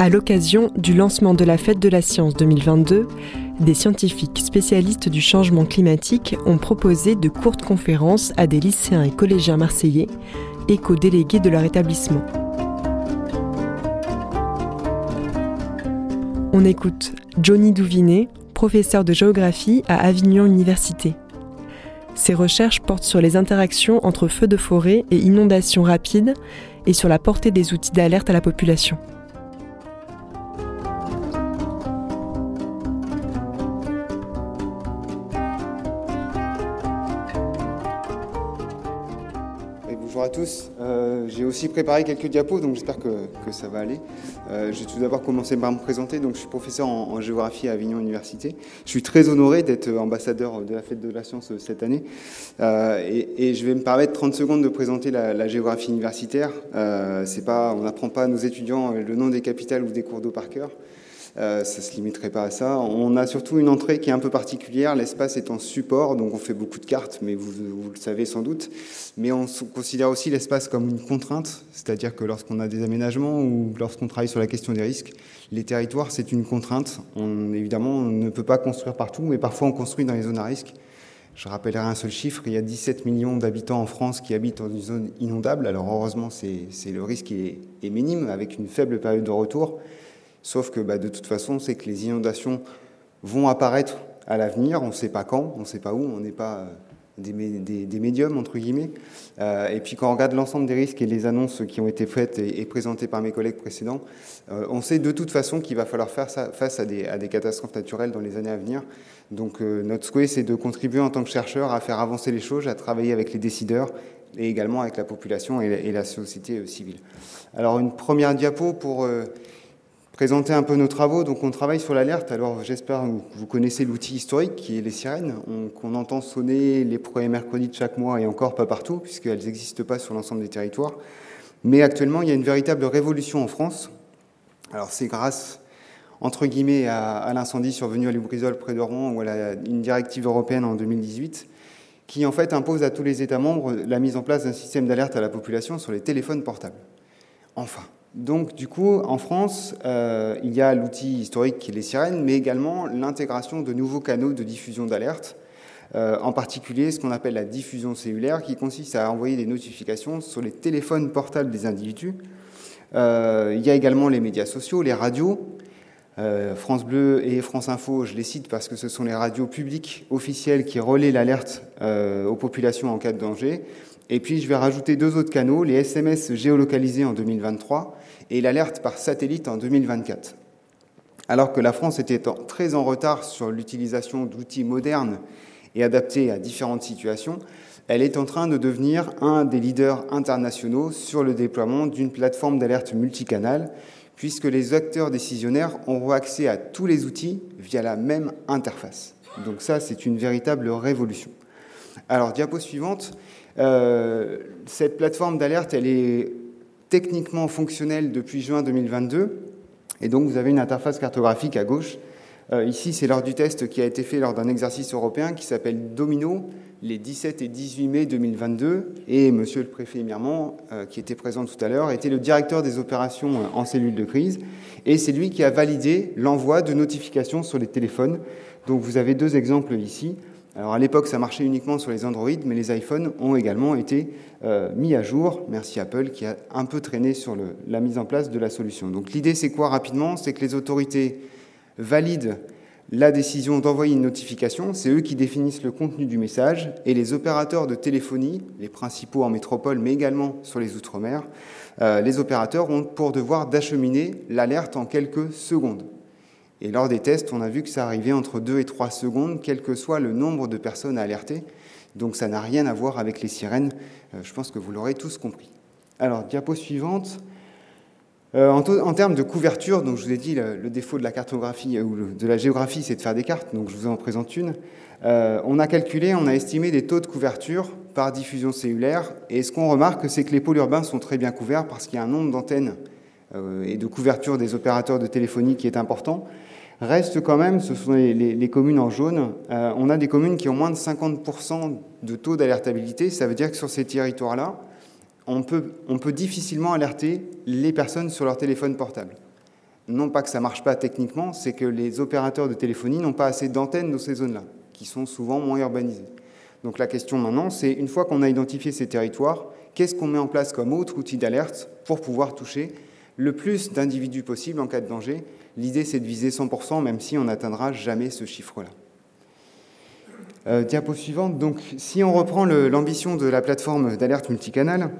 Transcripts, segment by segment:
À l'occasion du lancement de la Fête de la Science 2022, des scientifiques spécialistes du changement climatique ont proposé de courtes conférences à des lycéens et collégiens marseillais, éco-délégués de leur établissement. On écoute Johnny Douvinet, professeur de géographie à Avignon Université. Ses recherches portent sur les interactions entre feux de forêt et inondations rapides et sur la portée des outils d'alerte à la population. Aussi préparé quelques diapos, donc j'espère que, ça va aller. Euh, je vais tout d'abord commencer par me présenter. Donc, je suis professeur en, géographie à Avignon Université. Je suis très honoré d'être ambassadeur de la Fête de la Science cette année. Euh, et, je vais me permettre 30 secondes de présenter la, géographie universitaire. pas, on n'apprend pas à nos étudiants le nom des capitales ou des cours d'eau par cœur. Euh, ça ne se limiterait pas à ça. On a surtout une entrée qui est un peu particulière. L'espace est en support, donc on fait beaucoup de cartes, mais vous, le savez sans doute. Mais on considère aussi l'espace comme une contrainte, c'est-à-dire que lorsqu'on a des aménagements ou lorsqu'on travaille sur la question des risques, les territoires, c'est une contrainte. On, évidemment, on ne peut pas construire partout, mais parfois on construit dans les zones à risque. Je rappellerai un seul chiffre, il y a 17 millions d'habitants en France qui habitent dans une zone inondable. Alors heureusement, c'est le risque est minime, avec une faible période de retour. Sauf que bah, de toute façon, c'est que les inondations vont apparaître à l'avenir, on ne sait pas quand, on ne sait pas où, on n'est pas euh, des, médiums, entre guillemets. Euh, et puis quand on regarde l'ensemble des risques et les annonces qui ont été faites et, présentées par mes collègues précédents, euh, on sait de toute façon qu'il va falloir faire ça, face à des, catastrophes naturelles dans les années à venir. Donc notre souhait, c'est de contribuer en tant que chercheur à faire avancer les choses, à travailler avec les décideurs et également avec la population et la, et la société civile. Alors une première diapo pour présenter un peu nos travaux. Donc on travaille sur l'alerte. Alors j'espère que vous connaissez l'outil historique qui est les sirènes, qu'on entend sonner les premiers mercredis de chaque mois et encore pas partout, puisqu'elles n'existent pas sur l'ensemble des territoires. Mais actuellement, il y a une véritable révolution en France. Alors c'est grâce, entre guillemets, à, l'incendie survenu à Lubrizol près de Rouen ou à une directive européenne en 2018 qui en fait impose à tous les États membres la mise en place d'un système d'alerte à la population sur les téléphones portables. Enfin, donc, du coup, en France, euh, il y a l'outil historique qui est les sirènes, mais également l'intégration de nouveaux canaux de diffusion d'alerte, euh, en particulier ce qu'on appelle la diffusion cellulaire, qui consiste à envoyer des notifications sur les téléphones portables des individus. Euh, il y a également les médias sociaux, les radios. France Bleu et France Info, je les cite parce que ce sont les radios publiques officielles qui relaient l'alerte aux populations en cas de danger. Et puis, je vais rajouter deux autres canaux, les SMS géolocalisés en 2023 et l'alerte par satellite en 2024. Alors que la France était très en retard sur l'utilisation d'outils modernes et adaptés à différentes situations, elle est en train de devenir un des leaders internationaux sur le déploiement d'une plateforme d'alerte multicanal, puisque les acteurs décisionnaires auront accès à tous les outils via la même interface. Donc ça, c'est une véritable révolution. Alors, diapo suivante. Euh, cette plateforme d'alerte, elle est techniquement fonctionnel depuis juin 2022. Et donc, vous avez une interface cartographique à gauche. Euh, ici, c'est lors du test qui a été fait lors d'un exercice européen qui s'appelle Domino, les 17 et 18 mai 2022. Et monsieur le préfet Mirmont, euh, qui était présent tout à l'heure, était le directeur des opérations en cellule de crise. Et c'est lui qui a validé l'envoi de notifications sur les téléphones. Donc, vous avez deux exemples ici. Alors à l'époque, ça marchait uniquement sur les Android, mais les iPhones ont également été euh, mis à jour. Merci Apple qui a un peu traîné sur la mise en place de la solution. Donc l'idée, c'est quoi rapidement? C'est que les autorités valident la décision d'envoyer une notification, c'est eux qui définissent le contenu du message, et les opérateurs de téléphonie, les principaux en métropole, mais également sur les Outre-mer, euh, les opérateurs ont pour devoir d'acheminer l'alerte en quelques secondes. Et lors des tests, on a vu que ça arrivait entre 2 et 3 secondes, quel que soit le nombre de personnes alertées. Donc ça n'a rien à voir avec les sirènes. Euh, je pense que vous l'aurez tous compris. Alors, diapo suivante. Euh, en, termes de couverture, donc je vous ai dit, le, défaut de la cartographie euh, ou de la géographie, c'est de faire des cartes, donc je vous en présente une. on a calculé, on a estimé des taux de couverture par diffusion cellulaire, et ce qu'on remarque, c'est que les pôles urbains sont très bien couverts parce qu'il y a un nombre d'antennes et de couverture des opérateurs de téléphonie qui est important. Reste quand même, ce sont les, communes en jaune, euh, on a des communes qui ont moins de 50% de taux d'alertabilité. Ça veut dire que sur ces territoires-là, on peut, on peut difficilement alerter les personnes sur leur téléphone portable. non pas que ça ne marche pas techniquement, c'est que les opérateurs de téléphonie n'ont pas assez d'antennes dans ces zones-là, qui sont souvent moins urbanisées. Donc la question maintenant, c'est une fois qu'on a identifié ces territoires, qu'est-ce qu'on met en place comme autre outil d'alerte pour pouvoir toucher le plus d'individus possible en cas de danger L'idée, c'est de viser 100%, même si on n'atteindra jamais ce chiffre-là. Euh, diapo suivante. Donc, si on reprend l'ambition de la plateforme d'alerte multicanal,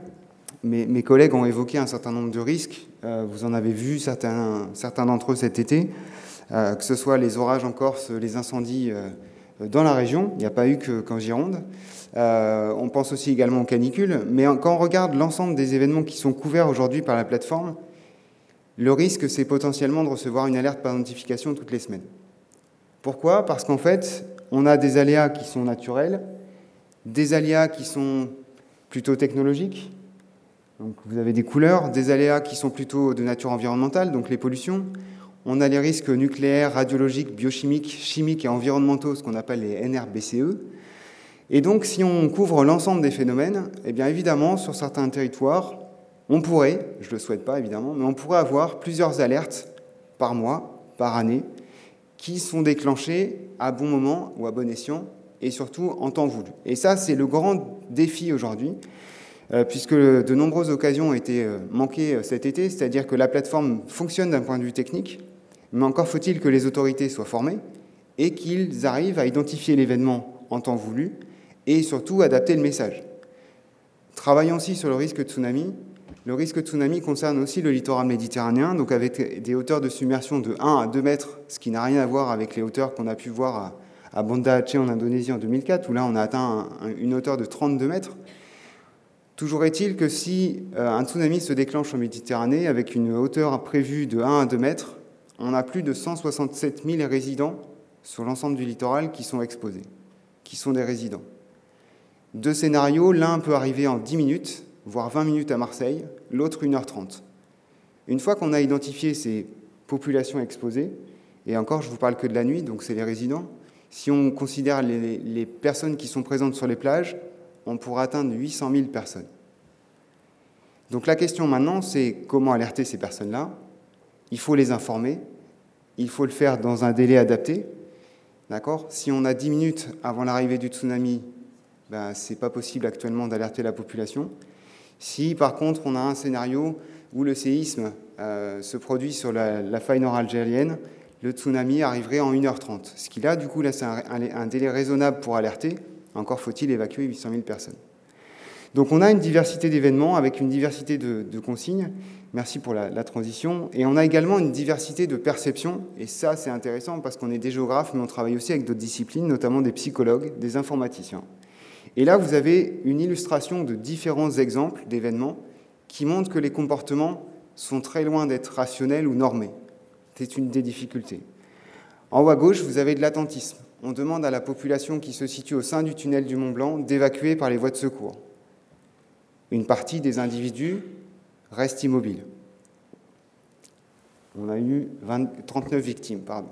mes, collègues ont évoqué un certain nombre de risques. Euh, vous en avez vu certains, certains d'entre eux cet été, euh, que ce soit les orages en Corse, les incendies dans la région. Il n'y a pas eu qu'en Gironde. on pense aussi également aux canicules. Mais quand on regarde l'ensemble des événements qui sont couverts aujourd'hui par la plateforme, le risque, c'est potentiellement de recevoir une alerte par notification toutes les semaines. Pourquoi? Parce qu'en fait, on a des aléas qui sont naturels, des aléas qui sont plutôt technologiques, donc vous avez des couleurs, des aléas qui sont plutôt de nature environnementale, donc les pollutions. On a les risques nucléaires, radiologiques, biochimiques, chimiques et environnementaux, ce qu'on appelle les NRBCE. Et donc, si on couvre l'ensemble des phénomènes, eh bien évidemment, sur certains territoires, on pourrait, je ne le souhaite pas évidemment, mais on pourrait avoir plusieurs alertes par mois, par année, qui sont déclenchées à bon moment ou à bon escient, et surtout en temps voulu. Et ça, c'est le grand défi aujourd'hui, euh, puisque de nombreuses occasions ont été euh, manquées euh, cet été, c'est-à-dire que la plateforme fonctionne d'un point de vue technique, mais encore faut-il que les autorités soient formées et qu'ils arrivent à identifier l'événement en temps voulu et surtout adapter le message. Travaillons aussi sur le risque de tsunami, le risque tsunami concerne aussi le littoral méditerranéen, donc avec des hauteurs de submersion de 1 à 2 mètres, ce qui n'a rien à voir avec les hauteurs qu'on a pu voir à, Banda en Indonésie en 2004, où là on a atteint une hauteur de 32 mètres. Toujours est-il que si euh, un tsunami se déclenche en Méditerranée avec une hauteur prévue de 1 à 2 mètres, on a plus de 167 000 résidents sur l'ensemble du littoral qui sont exposés, qui sont des résidents. Deux scénarios, l'un peut arriver en 10 minutes, voire 20 minutes à Marseille, l'autre 1h30. Une fois qu'on a identifié ces populations exposées, et encore je vous parle que de la nuit, donc c'est les résidents, si on considère les, personnes qui sont présentes sur les plages, on pourra atteindre 800 000 personnes. Donc la question maintenant, c'est comment alerter ces personnes-là? Il faut les informer, il faut le faire dans un délai adapté. D'accord? Si on a 10 minutes avant l'arrivée du tsunami, ben, ce n'est pas possible actuellement d'alerter la population. Si par contre on a un scénario où le séisme euh, se produit sur la, faille nord-algérienne, le tsunami arriverait en 1h30. Ce qui là, du coup, laisse un, délai raisonnable pour alerter. Encore faut-il évacuer 800 000 personnes. Donc on a une diversité d'événements avec une diversité de, consignes. Merci pour la, la, transition. Et on a également une diversité de perceptions. Et ça, c'est intéressant parce qu'on est des géographes, mais on travaille aussi avec d'autres disciplines, notamment des psychologues, des informaticiens. Et là, vous avez une illustration de différents exemples d'événements qui montrent que les comportements sont très loin d'être rationnels ou normés. C'est une des difficultés. En haut à gauche, vous avez de l'attentisme. On demande à la population qui se situe au sein du tunnel du Mont Blanc d'évacuer par les voies de secours. Une partie des individus reste immobile. On a eu 39 victimes, pardon.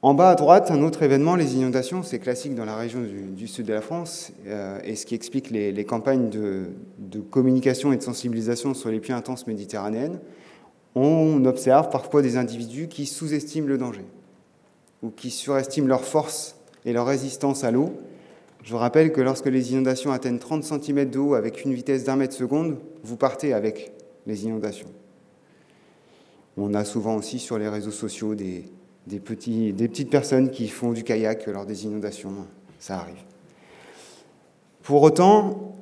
En bas à droite, un autre événement, les inondations, c'est classique dans la région du, sud de la France, euh, et ce qui explique les, campagnes de, communication et de sensibilisation sur les pluies intenses méditerranéennes. On observe parfois des individus qui sous-estiment le danger, ou qui surestiment leur force et leur résistance à l'eau. Je vous rappelle que lorsque les inondations atteignent 30 cm d'eau avec une vitesse d'un mètre seconde, vous partez avec les inondations. On a souvent aussi sur les réseaux sociaux des, des, petites personnes qui font du kayak lors des inondations. Ça arrive. Pour autant,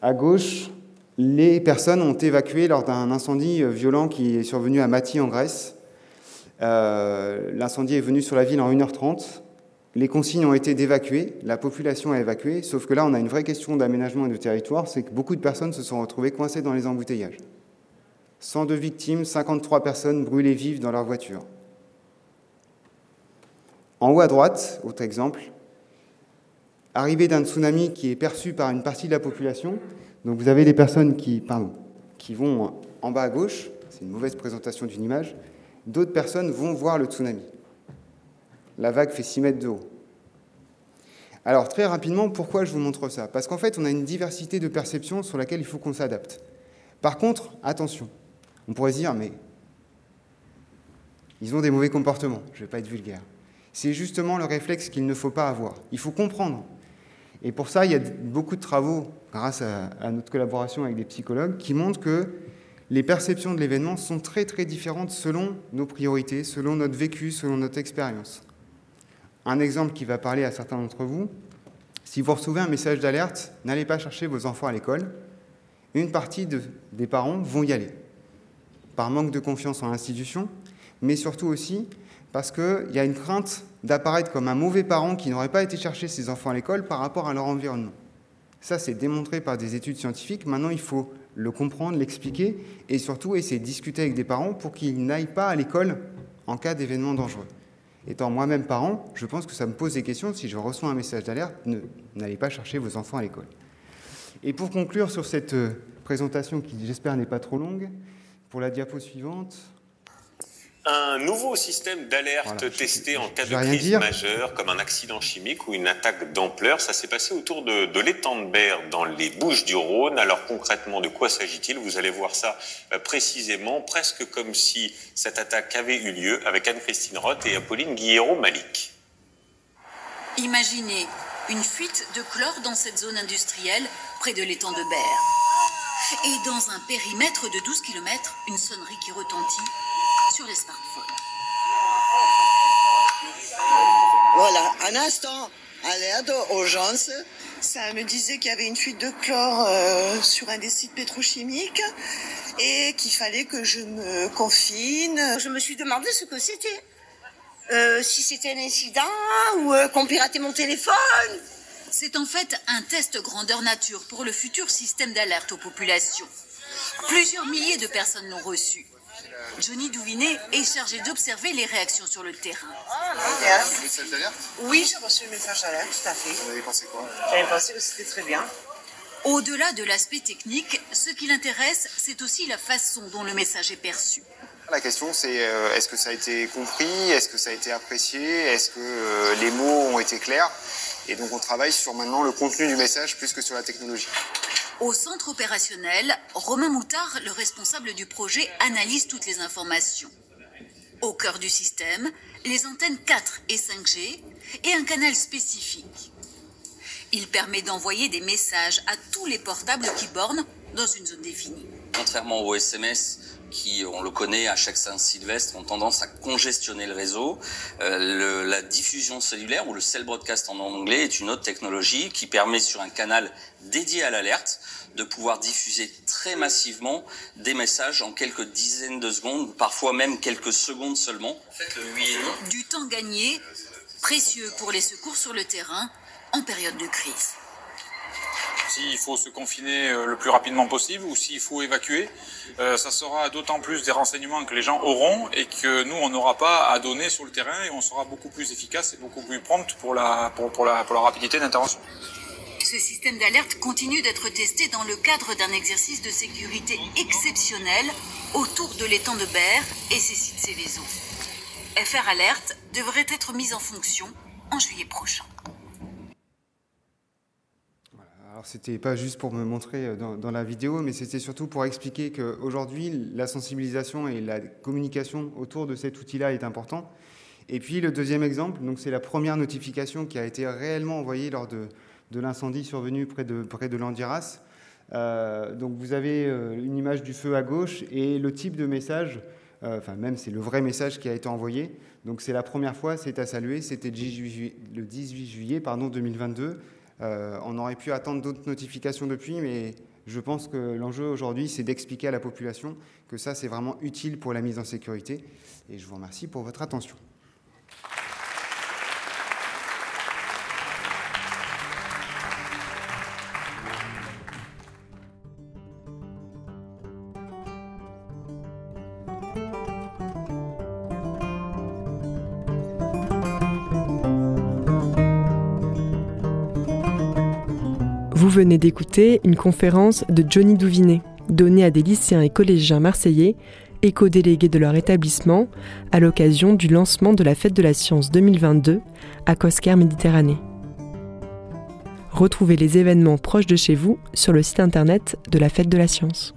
à gauche, les personnes ont évacué lors d'un incendie violent qui est survenu à Mati en Grèce. Euh, l'incendie est venu sur la ville en 1h30. Les consignes ont été d'évacuer, la population a évacué, sauf que là, on a une vraie question d'aménagement et de territoire, c'est que beaucoup de personnes se sont retrouvées coincées dans les embouteillages. 102 victimes, 53 personnes brûlées vives dans leur voiture. En haut à droite, autre exemple, arrivée d'un tsunami qui est perçu par une partie de la population. Donc vous avez des personnes qui, qui vont en bas à gauche, c'est une mauvaise présentation d'une image, d'autres personnes vont voir le tsunami. La vague fait 6 mètres de haut. Alors très rapidement, pourquoi je vous montre ça? Parce qu'en fait, on a une diversité de perceptions sur laquelle il faut qu'on s'adapte. Par contre, attention, on pourrait se dire, mais ils ont des mauvais comportements. Je ne vais pas être vulgaire. C'est justement le réflexe qu'il ne faut pas avoir. Il faut comprendre. Et pour ça, il y a beaucoup de travaux, grâce à, notre collaboration avec des psychologues, qui montrent que les perceptions de l'événement sont très très différentes selon nos priorités, selon notre vécu, selon notre expérience. Un exemple qui va parler à certains d'entre vous, si vous recevez un message d'alerte, n'allez pas chercher vos enfants à l'école, une partie des parents vont y aller, par manque de confiance en l'institution, mais surtout aussi parce qu'il y a une crainte d'apparaître comme un mauvais parent qui n'aurait pas été chercher ses enfants à l'école par rapport à leur environnement. Ça, c'est démontré par des études scientifiques. Maintenant, il faut le comprendre, l'expliquer et surtout essayer de discuter avec des parents pour qu'ils n'aillent pas à l'école en cas d'événement dangereux. Étant moi-même parent, je pense que ça me pose des questions. Si je reçois un message d'alerte, n'allez pas chercher vos enfants à l'école. Et pour conclure sur cette euh, présentation qui, j'espère, n'est pas trop longue, pour la diapo suivante, un nouveau système d'alerte testé en cas de crise majeure, comme un accident chimique ou une attaque d'ampleur. Ça s'est passé autour de, de l'étang de Berre, dans les Bouches du Rhône. Alors concrètement, de quoi s'agit-il? Vous allez voir ça euh, précisément, presque comme si cette attaque avait eu lieu avec Anne-Christine Roth et Apolline Guillerot-Malik. Imaginez une fuite de chlore dans cette zone industrielle près de l'étang de Berre. Et dans un périmètre de 12 km, une sonnerie qui retentit sur les smartphones. Voilà, un instant, alerte, urgence. Ça me disait qu'il y avait une fuite de chlore euh, sur un des sites pétrochimiques et qu'il fallait que je me confine. Je me suis demandé ce que c'était. Euh, si c'était un incident ou euh, qu'on piratait mon téléphone. C'est en fait un test grandeur nature pour le futur système d'alerte aux populations. Plusieurs milliers de personnes l'ont reçu. Johnny Douvinet est chargé d'observer les réactions sur le terrain. Ah, le message d'alerte Oui, j'ai reçu le message d'alerte, tout à fait. Vous avez pensé quoi? J'avais pensé que c'était très bien. Au-delà de l'aspect technique, ce qui l'intéresse, c'est aussi la façon dont le message est perçu. La question, c'est euh, est-ce que ça a été compris? Est-ce que ça a été apprécié? Est-ce que euh, les mots ont été clairs? Et donc, on travaille sur maintenant le contenu du message plus que sur la technologie. Au centre opérationnel, Romain Moutard, le responsable du projet, analyse toutes les informations. Au cœur du système, les antennes 4 et 5G et un canal spécifique. Il permet d'envoyer des messages à tous les portables qui bornent dans une zone définie. Contrairement aux SMS, qui, on le connaît, à chaque Saint-Sylvestre, ont tendance à congestionner le réseau. Euh, la diffusion cellulaire, ou le cell broadcast en anglais, est une autre technologie qui permet sur un canal dédié à l'alerte de pouvoir diffuser très massivement des messages en quelques dizaines de secondes, parfois même quelques secondes seulement. Du temps gagné, précieux pour les secours sur le terrain en période de crise s'il faut se confiner euh, le plus rapidement possible ou s'il faut évacuer. Euh, ça sera d'autant plus des renseignements que les gens auront et que nous, on n'aura pas à donner sur le terrain et on sera beaucoup plus efficace et beaucoup plus prompte pour la, pour, la, pour la rapidité d'intervention. Ce système d'alerte continue d'être testé dans le cadre d'un exercice de sécurité exceptionnel autour de l'étang de Berre et ses sites Céveso. FR Alerte devrait être mise en fonction en juillet prochain. Alors c'était pas juste pour me montrer euh, dans, la vidéo, mais c'était surtout pour expliquer qu'aujourd'hui, la sensibilisation et la communication autour de cet outil-là est important. Et puis le deuxième exemple, c'est la première notification qui a été réellement envoyée lors de, l'incendie survenu près de, près Landiras. Euh, donc vous avez euh, une image du feu à gauche et le type de message, enfin même c'est le vrai message qui a été envoyé. Donc c'est la première fois, c'est à saluer, c'était le 18 juillet pardon, 2022. Euh, on aurait pu attendre d'autres notifications depuis, mais je pense que l'enjeu aujourd'hui, c'est d'expliquer à la population que ça, c'est vraiment utile pour la mise en sécurité. Et je vous remercie pour votre attention. Venez d'écouter une conférence de Johnny Douvinet, donnée à des lycéens et collégiens marseillais, éco-délégués de leur établissement, à l'occasion du lancement de la Fête de la Science 2022 à Cosquer Méditerranée. Retrouvez les événements proches de chez vous sur le site internet de la Fête de la Science.